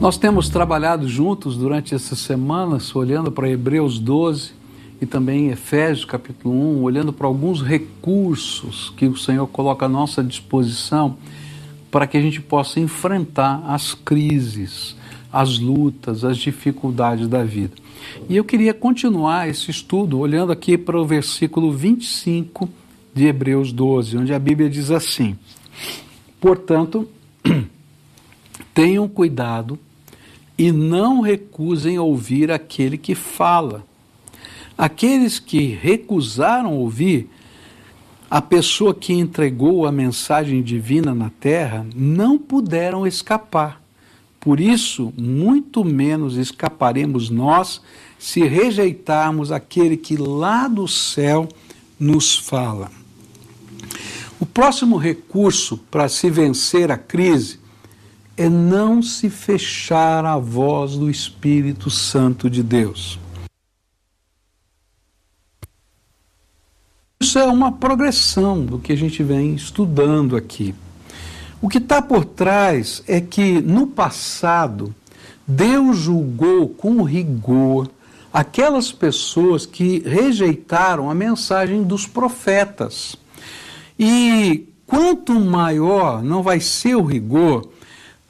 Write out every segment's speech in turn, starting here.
Nós temos trabalhado juntos durante essas semanas, olhando para Hebreus 12 e também Efésios capítulo 1, olhando para alguns recursos que o Senhor coloca à nossa disposição para que a gente possa enfrentar as crises, as lutas, as dificuldades da vida. E eu queria continuar esse estudo olhando aqui para o versículo 25 de Hebreus 12, onde a Bíblia diz assim: Portanto, tenham cuidado e não recusem ouvir aquele que fala. Aqueles que recusaram ouvir a pessoa que entregou a mensagem divina na terra não puderam escapar. Por isso, muito menos escaparemos nós se rejeitarmos aquele que lá do céu nos fala. O próximo recurso para se vencer a crise é não se fechar à voz do Espírito Santo de Deus. Isso é uma progressão do que a gente vem estudando aqui. O que está por trás é que, no passado, Deus julgou com rigor aquelas pessoas que rejeitaram a mensagem dos profetas. E quanto maior não vai ser o rigor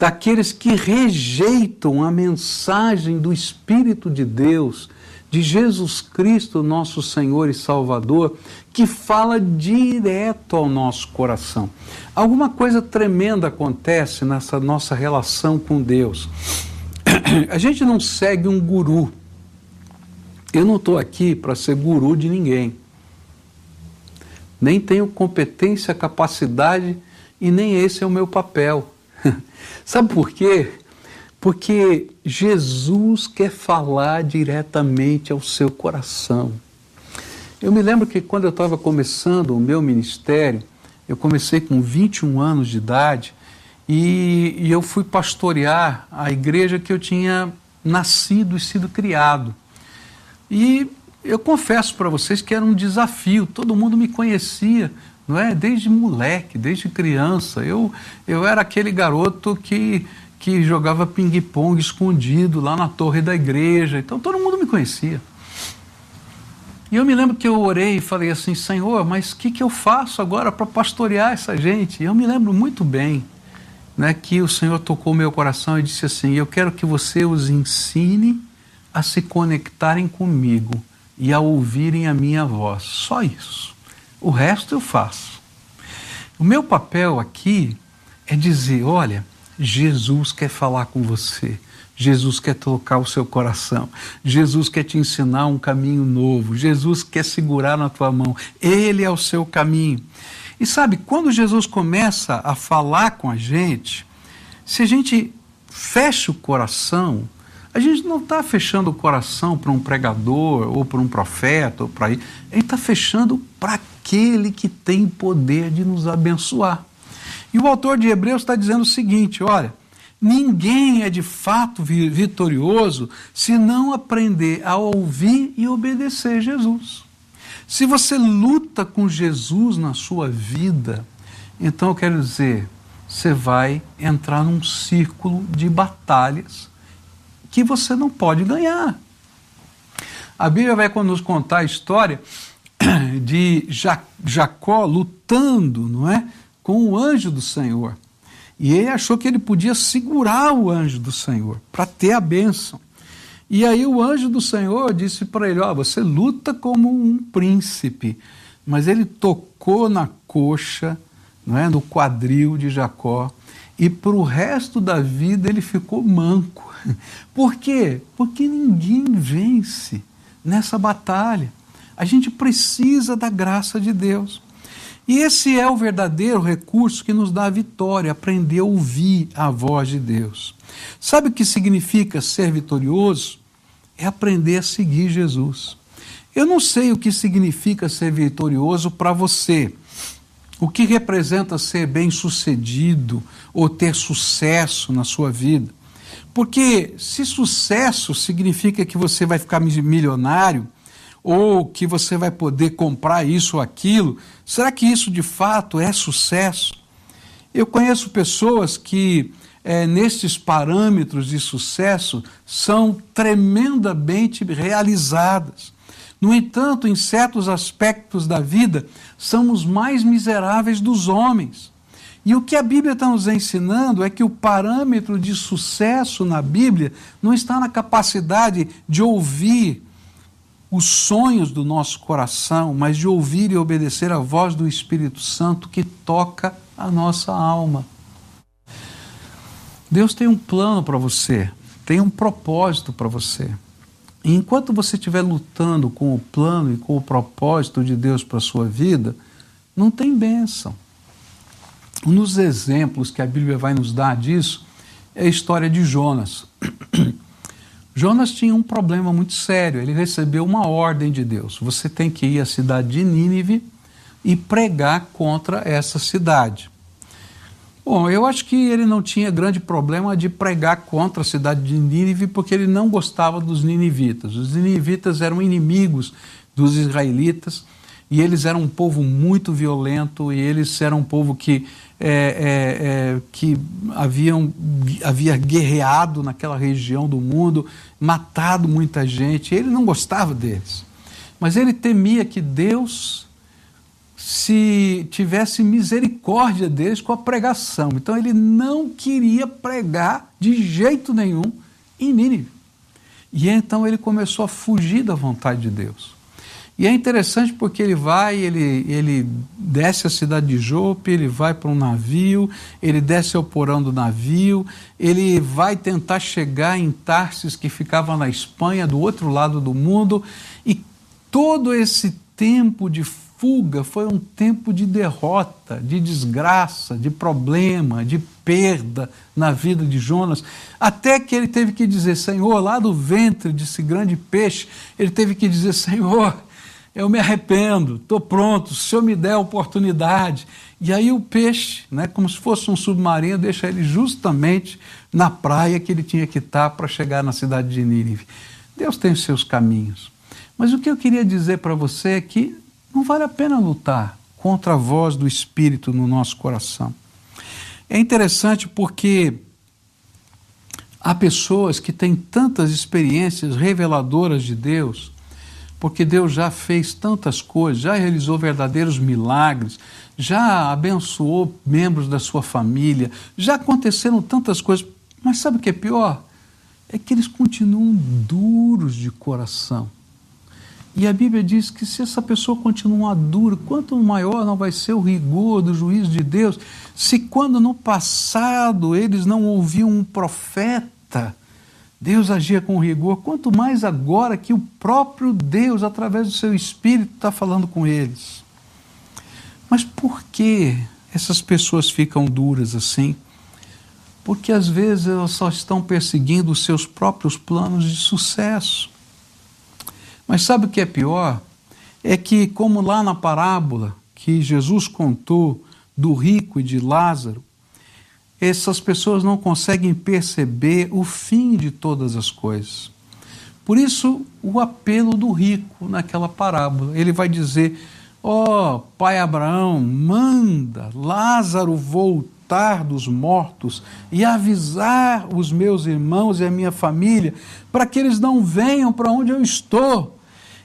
daqueles que rejeitam a mensagem do Espírito de Deus, de Jesus Cristo, nosso Senhor e Salvador, que fala direto ao nosso coração. Alguma coisa tremenda acontece nessa nossa relação com Deus. A gente não segue um guru. Eu não estou aqui para ser guru de ninguém. Nem tenho competência, capacidade e nem esse é o meu papel. Sabe por quê? Porque Jesus quer falar diretamente ao seu coração. Eu me lembro que quando eu estava começando o meu ministério, eu comecei com 21 anos de idade e, e eu fui pastorear a igreja que eu tinha nascido e sido criado. E eu confesso para vocês que era um desafio, todo mundo me conhecia, não é? Desde moleque, desde criança. Eu, eu era aquele garoto que, que jogava ping-pong escondido lá na torre da igreja. Então todo mundo me conhecia. E eu me lembro que eu orei e falei assim: Senhor, mas o que, que eu faço agora para pastorear essa gente? E eu me lembro muito bem né, que o Senhor tocou meu coração e disse assim: Eu quero que você os ensine a se conectarem comigo e a ouvirem a minha voz. Só isso. O resto eu faço. O meu papel aqui é dizer: olha, Jesus quer falar com você. Jesus quer tocar o seu coração. Jesus quer te ensinar um caminho novo. Jesus quer segurar na tua mão. Ele é o seu caminho. E sabe, quando Jesus começa a falar com a gente, se a gente fecha o coração, a gente não está fechando o coração para um pregador ou para um profeta ou para ele está fechando para aquele que tem poder de nos abençoar. E o autor de Hebreus está dizendo o seguinte: olha, ninguém é de fato vitorioso se não aprender a ouvir e obedecer Jesus. Se você luta com Jesus na sua vida, então eu quero dizer, você vai entrar num círculo de batalhas que você não pode ganhar. A Bíblia vai nos contar a história de Jacó lutando, não é, com o anjo do Senhor. E ele achou que ele podia segurar o anjo do Senhor para ter a bênção. E aí o anjo do Senhor disse para ele: Ó, oh, você luta como um príncipe. Mas ele tocou na coxa, não é, no quadril de Jacó, e para o resto da vida ele ficou manco. Por quê? Porque ninguém vence nessa batalha. A gente precisa da graça de Deus. E esse é o verdadeiro recurso que nos dá a vitória, aprender a ouvir a voz de Deus. Sabe o que significa ser vitorioso? É aprender a seguir Jesus. Eu não sei o que significa ser vitorioso para você, o que representa ser bem-sucedido ou ter sucesso na sua vida. Porque se sucesso significa que você vai ficar milionário, ou que você vai poder comprar isso ou aquilo, será que isso de fato é sucesso? Eu conheço pessoas que é, nestes parâmetros de sucesso são tremendamente realizadas. No entanto, em certos aspectos da vida, somos mais miseráveis dos homens. E o que a Bíblia está nos ensinando é que o parâmetro de sucesso na Bíblia não está na capacidade de ouvir os sonhos do nosso coração, mas de ouvir e obedecer a voz do Espírito Santo que toca a nossa alma. Deus tem um plano para você, tem um propósito para você. E enquanto você estiver lutando com o plano e com o propósito de Deus para a sua vida, não tem bênção. Um dos exemplos que a Bíblia vai nos dar disso é a história de Jonas. Jonas tinha um problema muito sério. Ele recebeu uma ordem de Deus: você tem que ir à cidade de Nínive e pregar contra essa cidade. Bom, eu acho que ele não tinha grande problema de pregar contra a cidade de Nínive, porque ele não gostava dos ninivitas. Os ninivitas eram inimigos dos israelitas e eles eram um povo muito violento e eles eram um povo que, é, é, é, que haviam, havia guerreado naquela região do mundo, matado muita gente. Ele não gostava deles. Mas ele temia que Deus se tivesse misericórdia deles com a pregação. Então ele não queria pregar de jeito nenhum em Nínive. E então ele começou a fugir da vontade de Deus. E é interessante porque ele vai, ele, ele desce a cidade de Jope, ele vai para um navio, ele desce ao porão do navio, ele vai tentar chegar em Tarsis, que ficava na Espanha, do outro lado do mundo, e todo esse tempo de fuga foi um tempo de derrota, de desgraça, de problema, de perda na vida de Jonas, até que ele teve que dizer: Senhor, lá do ventre desse grande peixe, ele teve que dizer: Senhor, eu me arrependo, estou pronto, se Senhor me der a oportunidade. E aí o peixe, né, como se fosse um submarino, deixa ele justamente na praia que ele tinha que estar para chegar na cidade de Nínive. Deus tem os seus caminhos. Mas o que eu queria dizer para você é que não vale a pena lutar contra a voz do Espírito no nosso coração. É interessante porque há pessoas que têm tantas experiências reveladoras de Deus, porque Deus já fez tantas coisas, já realizou verdadeiros milagres, já abençoou membros da sua família, já aconteceram tantas coisas, mas sabe o que é pior? É que eles continuam duros de coração e a Bíblia diz que se essa pessoa continuar dura, quanto maior não vai ser o rigor do juízo de Deus, se quando no passado eles não ouviam um profeta, Deus agia com rigor, quanto mais agora que o próprio Deus, através do seu Espírito, está falando com eles. Mas por que essas pessoas ficam duras assim? Porque às vezes elas só estão perseguindo os seus próprios planos de sucesso. Mas sabe o que é pior? É que, como lá na parábola que Jesus contou do rico e de Lázaro, essas pessoas não conseguem perceber o fim de todas as coisas. Por isso, o apelo do rico naquela parábola. Ele vai dizer: Ó oh, pai Abraão, manda Lázaro voltar dos mortos e avisar os meus irmãos e a minha família para que eles não venham para onde eu estou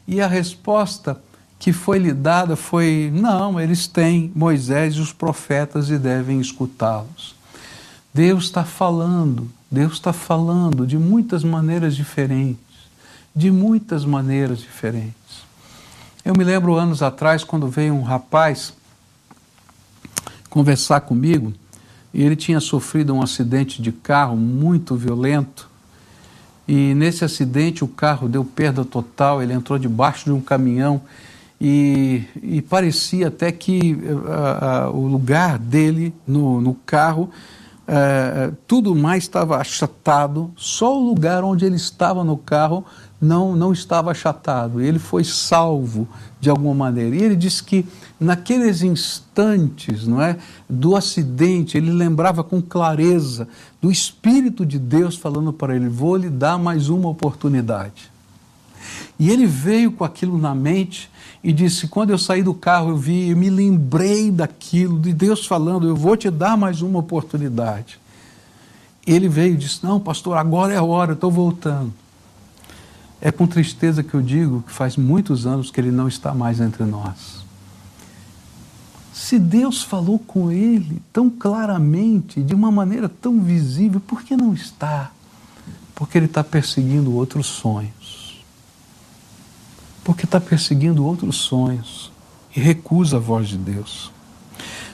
e a resposta que foi lhe dada foi: não, eles têm Moisés e os profetas e devem escutá-los. Deus está falando, Deus está falando de muitas maneiras diferentes, de muitas maneiras diferentes. Eu me lembro anos atrás, quando veio um rapaz conversar comigo, e ele tinha sofrido um acidente de carro muito violento, e nesse acidente o carro deu perda total, ele entrou debaixo de um caminhão e, e parecia até que uh, uh, o lugar dele no, no carro, uh, tudo mais estava achatado, só o lugar onde ele estava no carro não, não estava achatado. Ele foi salvo de alguma maneira. E ele disse que naqueles instantes não é, do acidente, ele lembrava com clareza do Espírito de Deus falando para ele: Vou lhe dar mais uma oportunidade. E ele veio com aquilo na mente e disse: Quando eu saí do carro, eu vi, eu me lembrei daquilo, de Deus falando: Eu vou te dar mais uma oportunidade. ele veio e disse: Não, pastor, agora é a hora, eu estou voltando. É com tristeza que eu digo que faz muitos anos que ele não está mais entre nós. Se Deus falou com ele tão claramente, de uma maneira tão visível, por que não está? Porque ele está perseguindo outros sonhos. Porque está perseguindo outros sonhos e recusa a voz de Deus.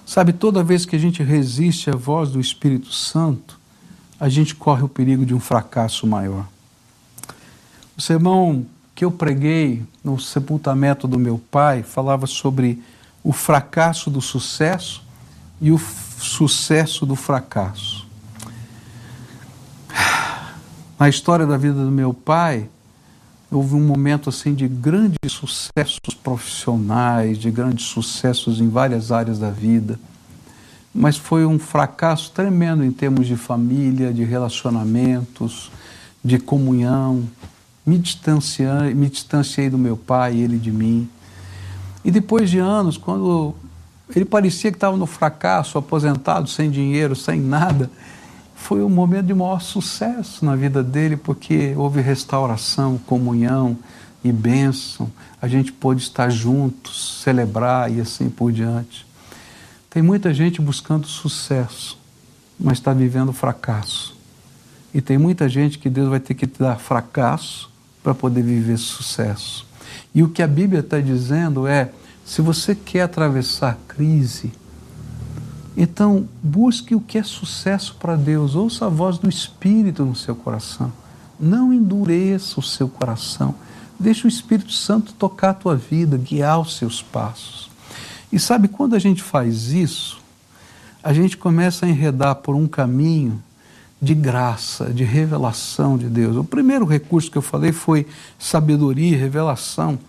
Sabe, toda vez que a gente resiste à voz do Espírito Santo, a gente corre o perigo de um fracasso maior. O sermão que eu preguei no sepultamento do meu pai falava sobre o fracasso do sucesso e o sucesso do fracasso. Na história da vida do meu pai, houve um momento assim de grandes sucessos profissionais, de grandes sucessos em várias áreas da vida, mas foi um fracasso tremendo em termos de família, de relacionamentos, de comunhão. Me distanciei, me distanciei do meu pai, ele de mim. E depois de anos, quando ele parecia que estava no fracasso, aposentado, sem dinheiro, sem nada, foi um momento de maior sucesso na vida dele, porque houve restauração, comunhão e bênção. A gente pôde estar juntos, celebrar e assim por diante. Tem muita gente buscando sucesso, mas está vivendo fracasso. E tem muita gente que Deus vai ter que dar fracasso para poder viver sucesso. E o que a Bíblia está dizendo é: se você quer atravessar crise, então busque o que é sucesso para Deus, ouça a voz do Espírito no seu coração. Não endureça o seu coração. Deixe o Espírito Santo tocar a tua vida, guiar os seus passos. E sabe, quando a gente faz isso, a gente começa a enredar por um caminho de graça, de revelação de Deus. O primeiro recurso que eu falei foi sabedoria revelação.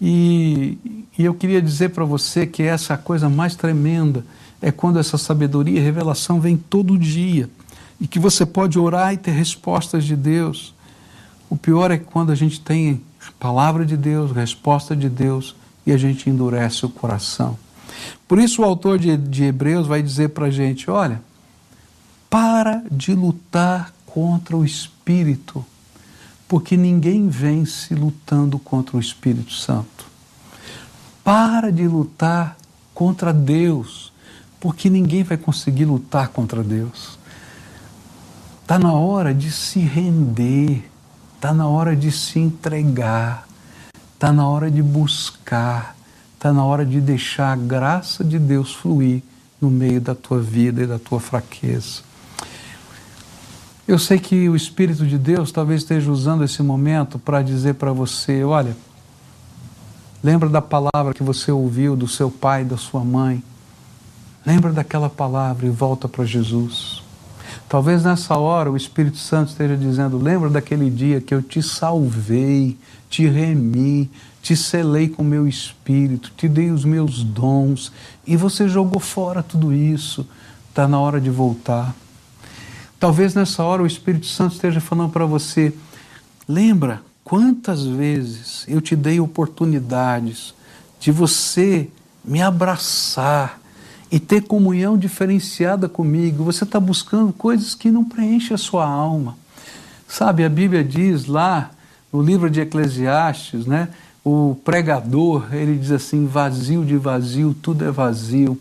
E, e eu queria dizer para você que essa é a coisa mais tremenda é quando essa sabedoria e revelação vem todo dia e que você pode orar e ter respostas de Deus. O pior é quando a gente tem palavra de Deus, resposta de Deus e a gente endurece o coração. Por isso o autor de, de Hebreus vai dizer para a gente: olha, para de lutar contra o Espírito, porque ninguém vence lutando contra o Espírito Santo. Para de lutar contra Deus, porque ninguém vai conseguir lutar contra Deus. Está na hora de se render, está na hora de se entregar, está na hora de buscar, está na hora de deixar a graça de Deus fluir no meio da tua vida e da tua fraqueza. Eu sei que o Espírito de Deus talvez esteja usando esse momento para dizer para você: olha, lembra da palavra que você ouviu do seu pai, da sua mãe. Lembra daquela palavra e volta para Jesus. Talvez nessa hora o Espírito Santo esteja dizendo: lembra daquele dia que eu te salvei, te remi, te selei com meu espírito, te dei os meus dons e você jogou fora tudo isso. Está na hora de voltar. Talvez nessa hora o Espírito Santo esteja falando para você: lembra quantas vezes eu te dei oportunidades de você me abraçar e ter comunhão diferenciada comigo. Você está buscando coisas que não preenchem a sua alma. Sabe, a Bíblia diz lá no livro de Eclesiastes, né? O pregador, ele diz assim: vazio de vazio, tudo é vazio.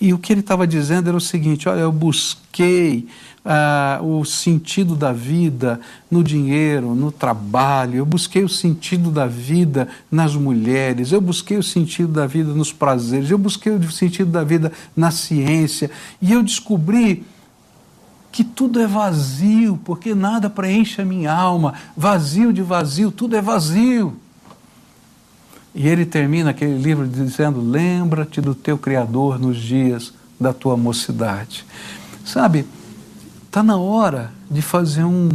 E o que ele estava dizendo era o seguinte: olha, eu busquei ah, o sentido da vida no dinheiro, no trabalho, eu busquei o sentido da vida nas mulheres, eu busquei o sentido da vida nos prazeres, eu busquei o sentido da vida na ciência, e eu descobri que tudo é vazio, porque nada preenche a minha alma, vazio de vazio, tudo é vazio. E ele termina aquele livro dizendo: Lembra-te do teu Criador nos dias da tua mocidade. Sabe, Está na hora de fazer um,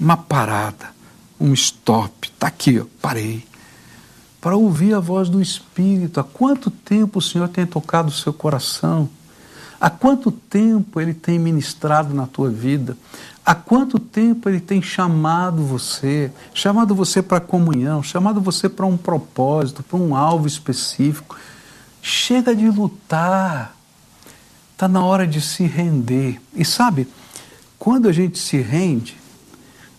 uma parada, um stop. Está aqui, ó, parei. Para ouvir a voz do Espírito. Há quanto tempo o Senhor tem tocado o seu coração? Há quanto tempo Ele tem ministrado na tua vida? Há quanto tempo Ele tem chamado você? Chamado você para comunhão, chamado você para um propósito, para um alvo específico. Chega de lutar. Está na hora de se render. E sabe, quando a gente se rende,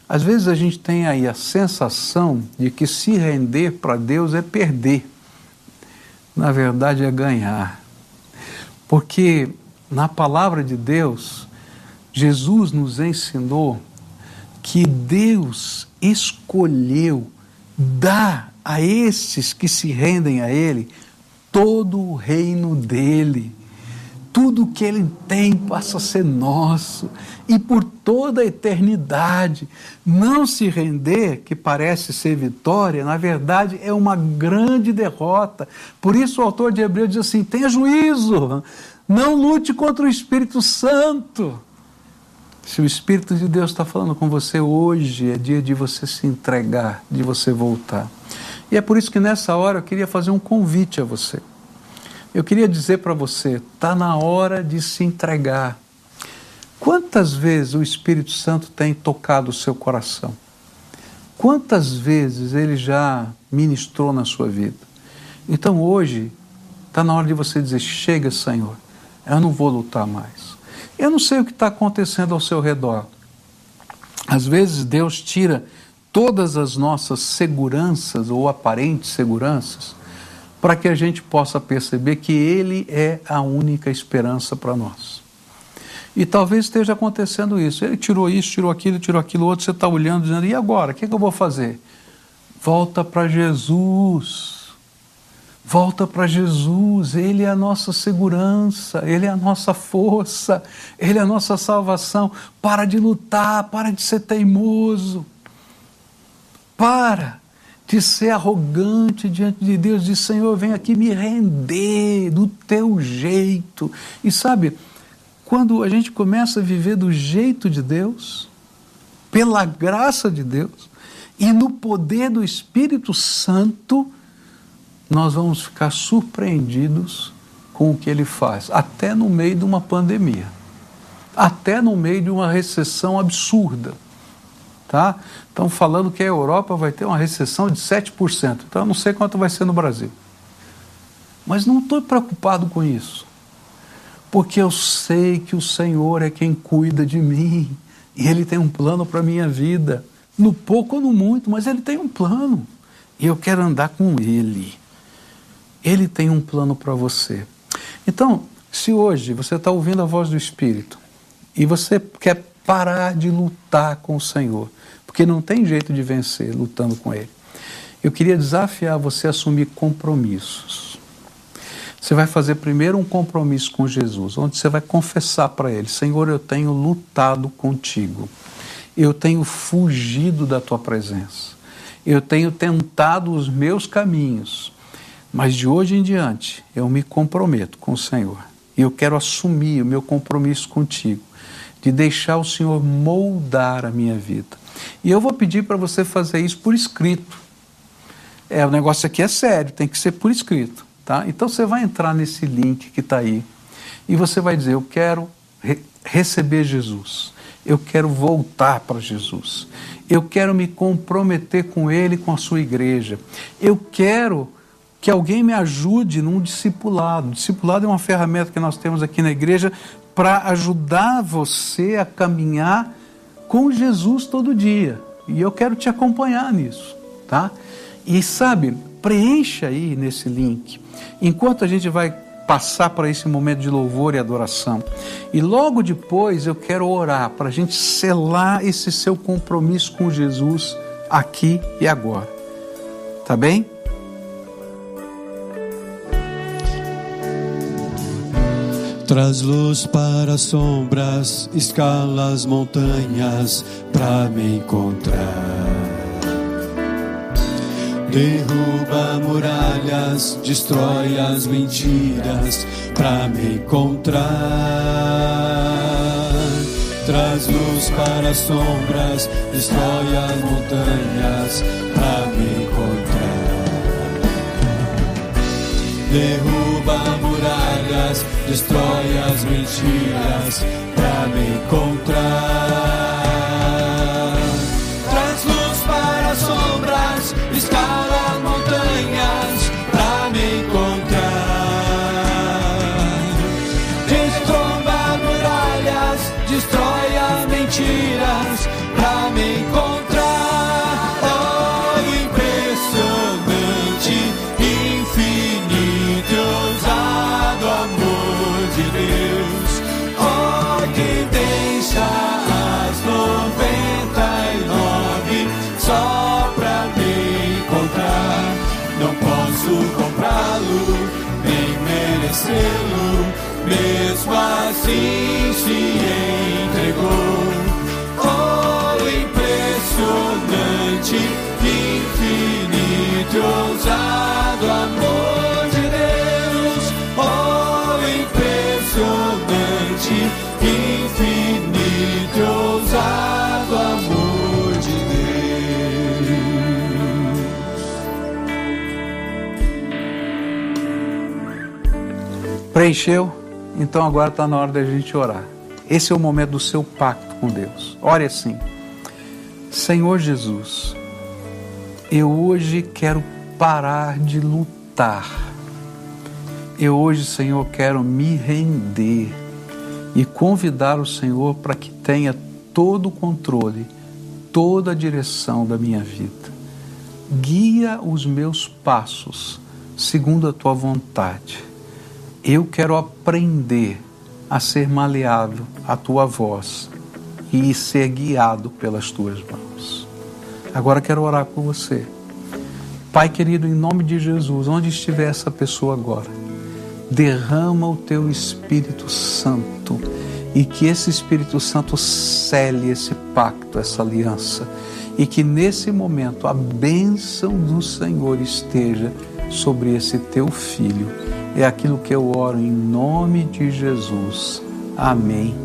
às vezes a gente tem aí a sensação de que se render para Deus é perder. Na verdade é ganhar. Porque na palavra de Deus, Jesus nos ensinou que Deus escolheu dar a esses que se rendem a Ele todo o reino dele. Tudo que ele tem passa a ser nosso e por toda a eternidade. Não se render, que parece ser vitória, na verdade é uma grande derrota. Por isso o autor de Hebreus diz assim: tenha juízo, não lute contra o Espírito Santo. Se o Espírito de Deus está falando com você hoje, é dia de você se entregar, de você voltar. E é por isso que nessa hora eu queria fazer um convite a você. Eu queria dizer para você: está na hora de se entregar. Quantas vezes o Espírito Santo tem tocado o seu coração? Quantas vezes ele já ministrou na sua vida? Então hoje está na hora de você dizer: chega, Senhor, eu não vou lutar mais. Eu não sei o que está acontecendo ao seu redor. Às vezes Deus tira todas as nossas seguranças ou aparentes seguranças para que a gente possa perceber que Ele é a única esperança para nós. E talvez esteja acontecendo isso. Ele tirou isso, tirou aquilo, tirou aquilo outro. Você está olhando, dizendo: e agora? O que, é que eu vou fazer? Volta para Jesus. Volta para Jesus, Ele é a nossa segurança, Ele é a nossa força, Ele é a nossa salvação. Para de lutar, para de ser teimoso. Para de ser arrogante diante de Deus, de Senhor, vem aqui me render do teu jeito. E sabe, quando a gente começa a viver do jeito de Deus, pela graça de Deus e no poder do Espírito Santo, nós vamos ficar surpreendidos com o que ele faz, até no meio de uma pandemia, até no meio de uma recessão absurda. Tá? Estão falando que a Europa vai ter uma recessão de 7%, então eu não sei quanto vai ser no Brasil. Mas não estou preocupado com isso, porque eu sei que o Senhor é quem cuida de mim e Ele tem um plano para a minha vida, no pouco ou no muito, mas Ele tem um plano e eu quero andar com Ele. Ele tem um plano para você. Então, se hoje você está ouvindo a voz do Espírito e você quer parar de lutar com o Senhor, porque não tem jeito de vencer lutando com Ele, eu queria desafiar você a assumir compromissos. Você vai fazer primeiro um compromisso com Jesus, onde você vai confessar para Ele: Senhor, eu tenho lutado contigo, eu tenho fugido da tua presença, eu tenho tentado os meus caminhos mas de hoje em diante, eu me comprometo com o Senhor. E eu quero assumir o meu compromisso contigo, de deixar o Senhor moldar a minha vida. E eu vou pedir para você fazer isso por escrito. É, o negócio aqui é sério, tem que ser por escrito. Tá? Então você vai entrar nesse link que está aí e você vai dizer: Eu quero re receber Jesus, eu quero voltar para Jesus, eu quero me comprometer com Ele, com a sua igreja, eu quero que alguém me ajude num discipulado. Discipulado é uma ferramenta que nós temos aqui na igreja para ajudar você a caminhar com Jesus todo dia. E eu quero te acompanhar nisso, tá? E sabe, preencha aí nesse link. Enquanto a gente vai passar para esse momento de louvor e adoração. E logo depois eu quero orar para a gente selar esse seu compromisso com Jesus aqui e agora. Tá bem? Traz luz para as sombras, escala as montanhas para me encontrar. Derruba muralhas, destrói as mentiras para me encontrar. Traz luz para as sombras, destrói as montanhas para me encontrar. Derruba muralhas, destrói as mentiras para me encontrar. Assim se entregou. Oh, impressionante, infinito e ousado amor de Deus. Oh, impressionante, infinito e ousado amor de Deus. Preencheu? Então agora está na hora da gente orar. Esse é o momento do seu pacto com Deus. Ore assim: Senhor Jesus, eu hoje quero parar de lutar. Eu hoje, Senhor, quero me render e convidar o Senhor para que tenha todo o controle, toda a direção da minha vida. Guia os meus passos segundo a tua vontade. Eu quero aprender a ser maleável à tua voz e ser guiado pelas tuas mãos. Agora quero orar por você. Pai querido, em nome de Jesus, onde estiver essa pessoa agora, derrama o teu Espírito Santo e que esse Espírito Santo cele esse pacto, essa aliança, e que nesse momento a bênção do Senhor esteja sobre esse teu filho. É aquilo que eu oro em nome de Jesus. Amém